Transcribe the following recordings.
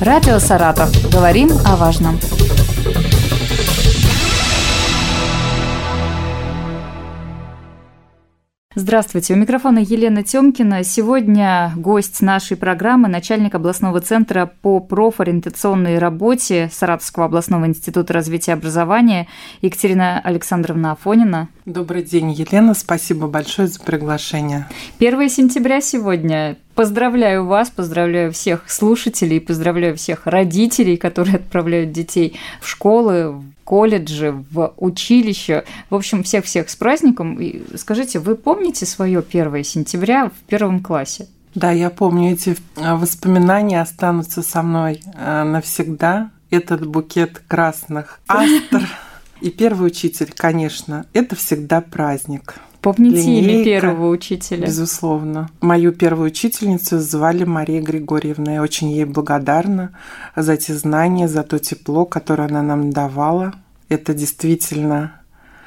Радио «Саратов». Говорим о важном. Здравствуйте, у микрофона Елена Тёмкина. Сегодня гость нашей программы, начальник областного центра по профориентационной работе Саратовского областного института развития образования Екатерина Александровна Афонина. Добрый день, Елена. Спасибо большое за приглашение. 1 сентября сегодня. Поздравляю вас, поздравляю всех слушателей, поздравляю всех родителей, которые отправляют детей в школы, в колледжи, в училище. В общем, всех-всех с праздником. И скажите, вы помните свое 1 сентября в первом классе? Да, я помню, эти э, воспоминания останутся со мной э, навсегда. Этот букет красных астр. И первый учитель, конечно, это всегда праздник. Помните Линейка, имя первого учителя? Безусловно. Мою первую учительницу звали Мария Григорьевна. Я очень ей благодарна за те знания, за то тепло, которое она нам давала. Это действительно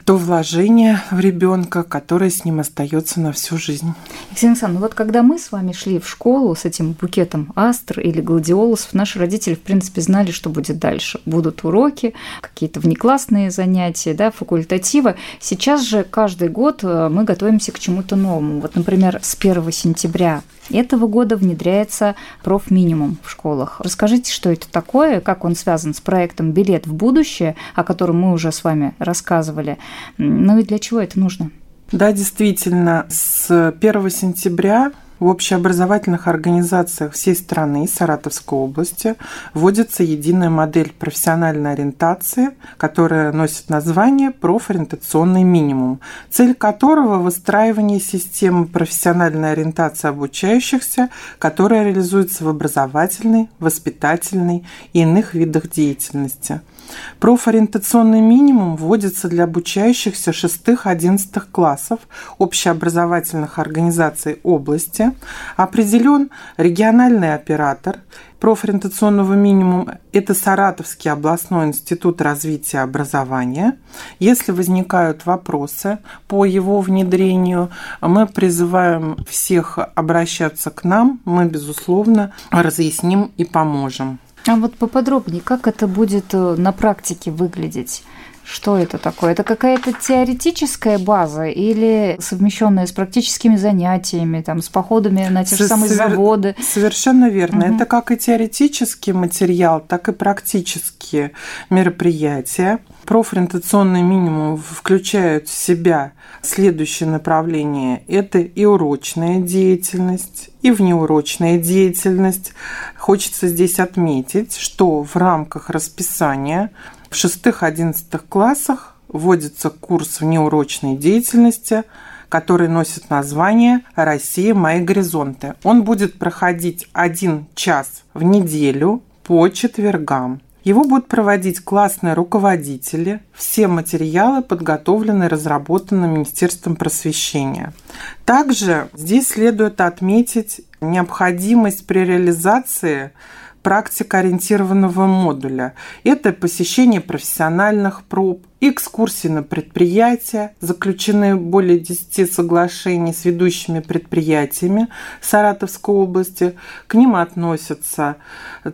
то вложение в ребенка, которое с ним остается на всю жизнь. Екатерина Александровна, вот когда мы с вами шли в школу с этим букетом астр или гладиолусов, наши родители, в принципе, знали, что будет дальше. Будут уроки, какие-то внеклассные занятия, да, факультативы. Сейчас же каждый год э, мы готовимся к чему-то новому. Вот, например, с 1 сентября этого года внедряется профминимум в школах. Расскажите, что это такое, как он связан с проектом «Билет в будущее», о котором мы уже с вами рассказывали. Ну и для чего это нужно? Да, действительно, с 1 сентября в общеобразовательных организациях всей страны Саратовской области вводится единая модель профессиональной ориентации, которая носит название профориентационный минимум, цель которого – выстраивание системы профессиональной ориентации обучающихся, которая реализуется в образовательной, воспитательной и иных видах деятельности – Профориентационный минимум вводится для обучающихся 6-11 классов общеобразовательных организаций области. Определен региональный оператор профориентационного минимума – это Саратовский областной институт развития образования. Если возникают вопросы по его внедрению, мы призываем всех обращаться к нам, мы, безусловно, разъясним и поможем. А вот поподробнее, как это будет э, на практике выглядеть? Что это такое? Это какая-то теоретическая база или совмещенная с практическими занятиями, там, с походами на те же самые Совер... заводы? Совершенно верно. Угу. Это как и теоретический материал, так и практические мероприятия. Профориентационный минимум включают в себя следующее направление. Это и урочная деятельность, и внеурочная деятельность. Хочется здесь отметить, что в рамках расписания в 6-11 классах вводится курс внеурочной деятельности, который носит название «Россия. Мои горизонты». Он будет проходить один час в неделю по четвергам. Его будут проводить классные руководители. Все материалы подготовлены и разработаны Министерством просвещения. Также здесь следует отметить необходимость при реализации практикоориентированного модуля. Это посещение профессиональных проб, экскурсии на предприятия, заключены более 10 соглашений с ведущими предприятиями Саратовской области. К ним относятся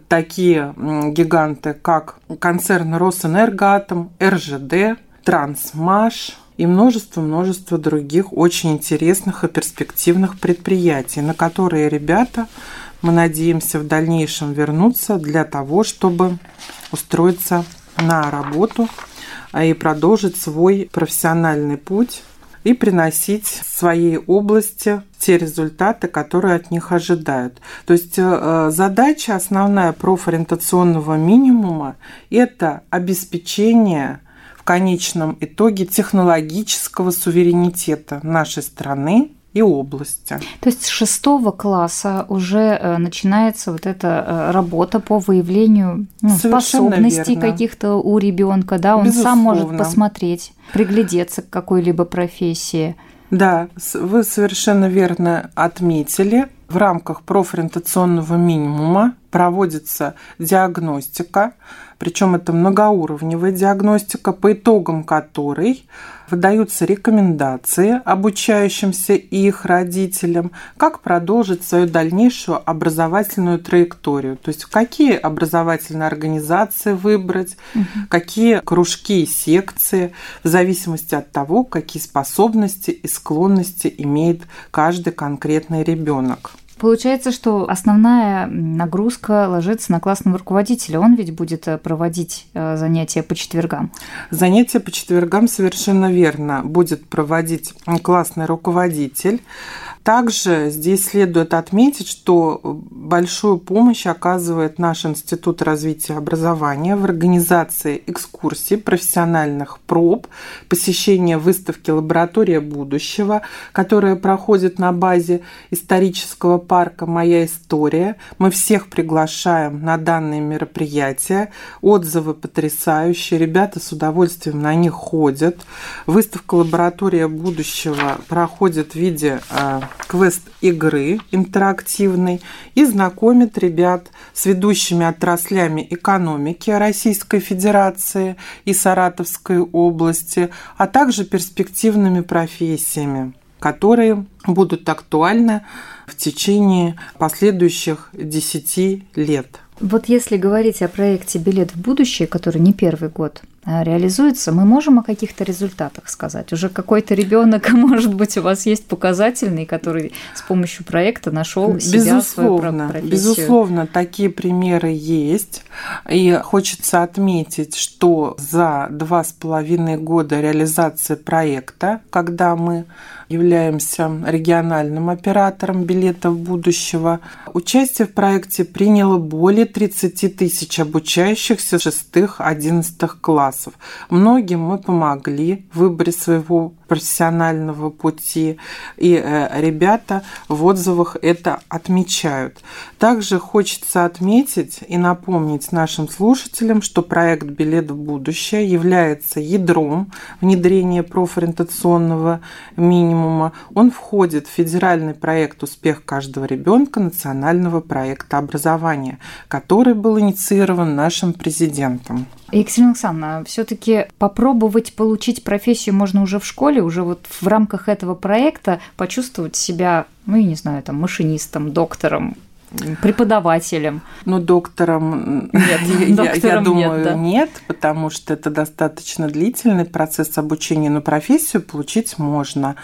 такие гиганты, как концерн Росэнергоатом, РЖД, Трансмаш – и множество-множество других очень интересных и перспективных предприятий, на которые ребята мы надеемся в дальнейшем вернуться для того, чтобы устроиться на работу а и продолжить свой профессиональный путь и приносить своей области те результаты, которые от них ожидают. То есть э, задача основная профориентационного минимума – это обеспечение конечном итоге технологического суверенитета нашей страны и области. То есть с шестого класса уже э, начинается вот эта э, работа по выявлению ну, способностей каких-то у ребенка, да, он Безусловно. сам может посмотреть, приглядеться к какой-либо профессии. Да, вы совершенно верно отметили. в рамках профориентационного минимума проводится диагностика, причем это многоуровневая диагностика, по итогам которой выдаются рекомендации обучающимся и их родителям, как продолжить свою дальнейшую образовательную траекторию, то есть какие образовательные организации выбрать, угу. какие кружки и секции, в зависимости от того, какие способности и склонности имеет каждый конкретный ребенок. Получается, что основная нагрузка ложится на классного руководителя. Он ведь будет э, проводить э, занятия по четвергам. Занятия по четвергам совершенно верно будет проводить классный руководитель. Также здесь следует отметить, что большую помощь оказывает наш Институт развития образования в организации экскурсий, профессиональных проб, посещения выставки «Лаборатория будущего», которая проходит на базе исторического парка «Моя история». Мы всех приглашаем на данные мероприятия. Отзывы потрясающие, ребята с удовольствием на них ходят. Выставка «Лаборатория будущего» проходит в виде а, квест игры интерактивной и знакомит ребят с ведущими отраслями экономики Российской Федерации и Саратовской области, а также перспективными профессиями, которые будут актуальны в течение последующих 10 лет. Вот если говорить о проекте «Билет в будущее», который не первый год реализуется, мы можем о каких-то результатах сказать. Уже какой-то ребенок, может быть, у вас есть показательный, который с помощью проекта нашел себя, безусловно, свою профессию. Безусловно, такие примеры есть. И хочется отметить, что за два с половиной года реализации проекта, когда мы являемся региональным оператором билетов будущего. Участие в проекте приняло более 30 тысяч обучающихся 6-11 классов. Многим мы помогли в выборе своего профессионального пути, и э, ребята в отзывах это отмечают. Также хочется отметить и напомнить нашим слушателям, что проект «Билет в будущее» является ядром внедрения профориентационного минимума. Он входит в федеральный проект «Успех каждого ребенка» национального проекта образования, который был инициирован нашим президентом. Екатерина Александровна, все-таки попробовать получить профессию можно уже в школе, уже вот в рамках этого проекта почувствовать себя, ну, я не знаю, там, машинистом, доктором, преподавателем. Ну, доктором, нет, я, доктором я думаю, нет, да. нет, потому что это достаточно длительный процесс обучения, но профессию получить можно.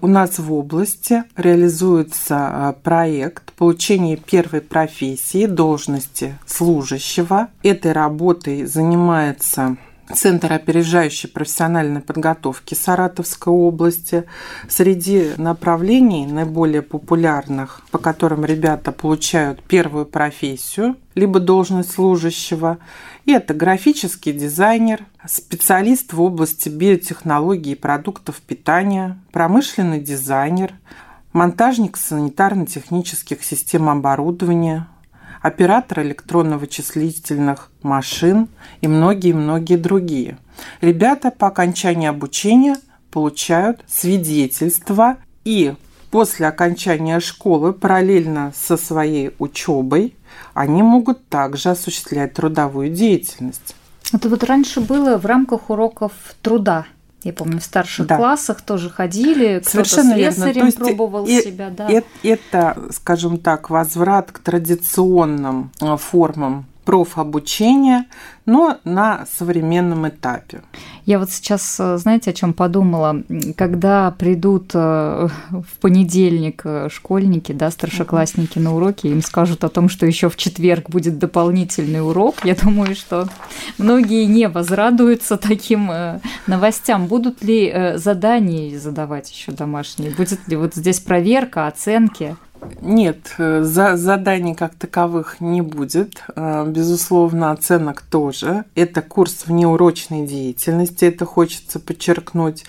У нас в области реализуется а, проект получения первой профессии, должности служащего. Этой работой занимается Центр опережающей профессиональной подготовки Саратовской области. Среди направлений наиболее популярных, по которым ребята получают первую профессию, либо должность служащего, это графический дизайнер, специалист в области биотехнологий и продуктов питания, промышленный дизайнер, монтажник санитарно-технических систем оборудования, оператор электронно-вычислительных машин и многие-многие другие. Ребята по окончании обучения получают свидетельство и после окончания школы параллельно со своей учебой они могут также осуществлять трудовую деятельность. Это вот раньше было в рамках уроков труда. Я помню, в старших да. классах тоже ходили, кто-то слесарем верно. пробовал и, себя. Да. Это, это, скажем так, возврат к традиционным э, формам профобучения, но на современном этапе. Я вот сейчас, э, знаете, о чем подумала? Когда придут э, в понедельник э, школьники, да, старшеклассники на уроки, им скажут о том, что еще в четверг будет дополнительный урок, я думаю, что многие не возрадуются таким новостям. Будут ли задания задавать еще домашние? Будет ли вот здесь проверка, оценки? Нет, э, за, заданий как таковых не будет. Э, безусловно, оценок тоже. Это курс внеурочной деятельности, это хочется подчеркнуть.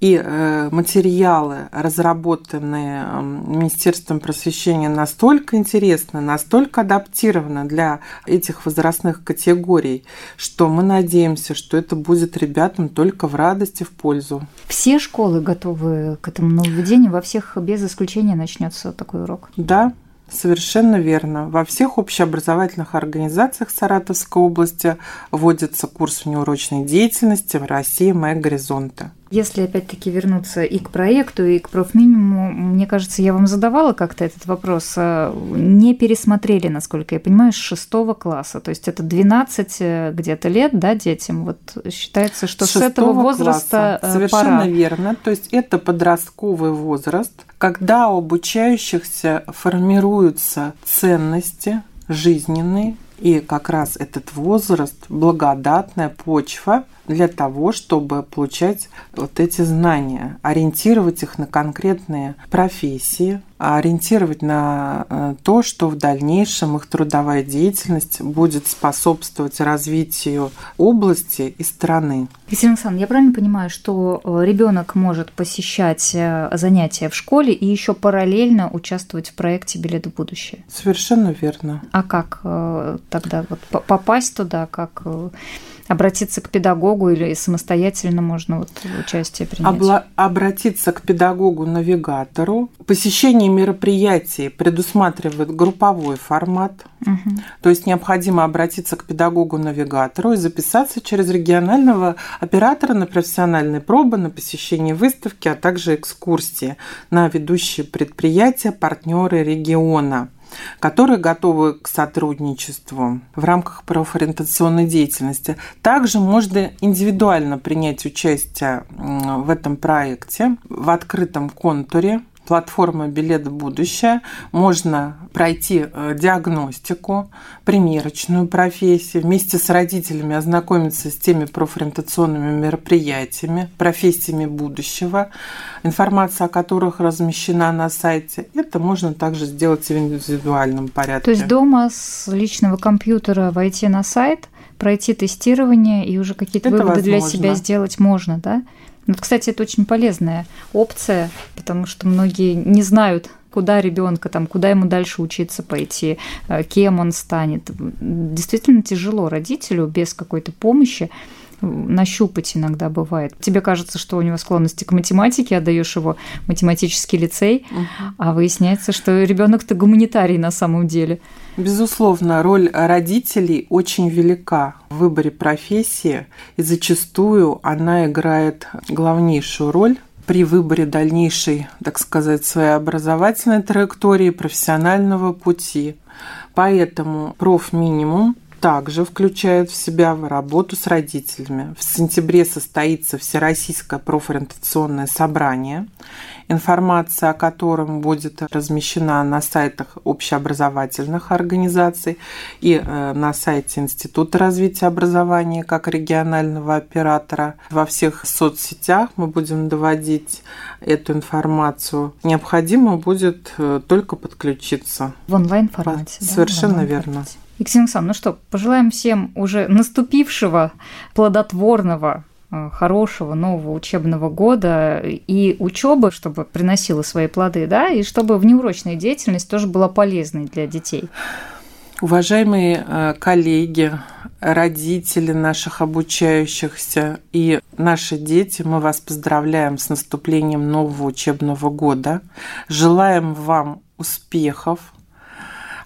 И э, материалы, разработанные Министерством просвещения, настолько интересны, настолько адаптированы для этих возрастных категорий, что мы надеемся, что это будет ребятам только в радости, в пользу. Все школы готовы к этому нововведению, во всех без исключения начнется такой урок? Да, Совершенно верно. Во всех общеобразовательных организациях Саратовской области вводится курс внеурочной деятельности в России «Мои горизонты». Если опять-таки вернуться и к проекту, и к профминимуму, мне кажется, я вам задавала как-то этот вопрос, а, не пересмотрели, насколько я понимаю, с шестого класса, то есть это 12 э, где-то лет, да, детям, вот считается, что с, с этого возраста класса. Э, Совершенно пора. верно, то есть это подростковый возраст, когда у обучающихся формируются ценности жизненные, и как раз этот возраст – благодатная почва для того, чтобы получать вот эти знания, ориентировать их на конкретные профессии, ориентировать на э, то, что в дальнейшем их трудовая деятельность будет способствовать развитию области и страны. Екатерина Александровна, я правильно понимаю, что э, ребенок может посещать э, занятия в школе и еще параллельно участвовать в проекте «Билет в будущее»? Совершенно верно. А как тогда вот попасть туда, как обратиться к педагогу или самостоятельно можно вот участие принять? Обла- обратиться к педагогу-навигатору. Посещение мероприятий предусматривает групповой формат. Угу. То есть необходимо обратиться к педагогу-навигатору и записаться через регионального оператора на профессиональные пробы, на посещение выставки, а также экскурсии на ведущие предприятия, партнеры региона которые готовы к сотрудничеству в рамках профориентационной деятельности. Также можно индивидуально принять участие в этом проекте в открытом контуре платформа «Билет в будущее» можно пройти э, диагностику, примерочную профессию, вместе с родителями ознакомиться с теми профориентационными мероприятиями, профессиями будущего, информация о которых размещена на сайте. Это можно также сделать в индивидуальном порядке. То есть дома с личного компьютера войти на сайт, пройти тестирование и уже какие-то выводы возможно. для себя сделать можно, да? Ну, кстати, это очень полезная опция, потому что многие не знают, куда ребенка, там, куда ему дальше учиться пойти, э, кем он станет. Действительно тяжело родителю без какой-то помощи нащупать иногда бывает. Тебе кажется, что у него склонности к математике, отдаешь его математический лицей, угу. а выясняется, что ребенок-то гуманитарий на самом деле. Безусловно, роль родителей очень велика в выборе профессии, и зачастую она играет главнейшую роль при выборе дальнейшей, так сказать, своей образовательной траектории, профессионального пути. Поэтому профминимум также включает в себя работу с родителями. В сентябре состоится Всероссийское профориентационное собрание, информация о котором будет размещена на сайтах общеобразовательных организаций и э, на сайте Института развития образования как регионального оператора. Во всех соцсетях мы будем доводить эту информацию. Необходимо будет э, только подключиться. В онлайн-формате. Совершенно да? верно. Екатерина Александровна, ну что, пожелаем всем уже наступившего, плодотворного, хорошего нового учебного года и учебы, чтобы приносила свои плоды, да, и чтобы внеурочная деятельность тоже была полезной для детей. Уважаемые э, коллеги, родители наших обучающихся и наши дети, мы вас поздравляем с наступлением нового учебного года. Желаем вам успехов,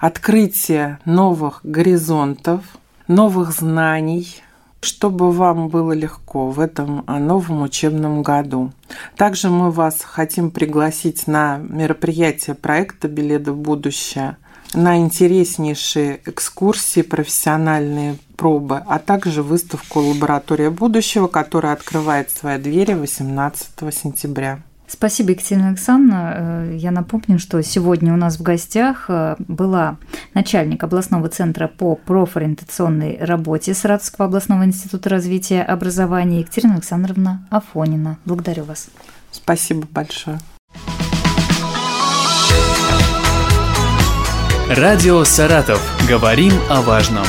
открытие новых горизонтов, новых знаний, чтобы вам было легко в этом а, новом учебном году. Также мы вас хотим пригласить на мероприятие проекта «Билеты в будущее», на интереснейшие экскурсии, профессиональные пробы, а также выставку «Лаборатория будущего», которая открывает свои двери 18 сентября. Спасибо, Екатерина Александровна. Э, я напомню, что сегодня у нас в гостях э, была начальник областного центра по профориентационной работе Саратовского областного института развития образования Екатерина Александровна Афонина. Благодарю вас. Спасибо большое. Радио «Саратов». Говорим о важном.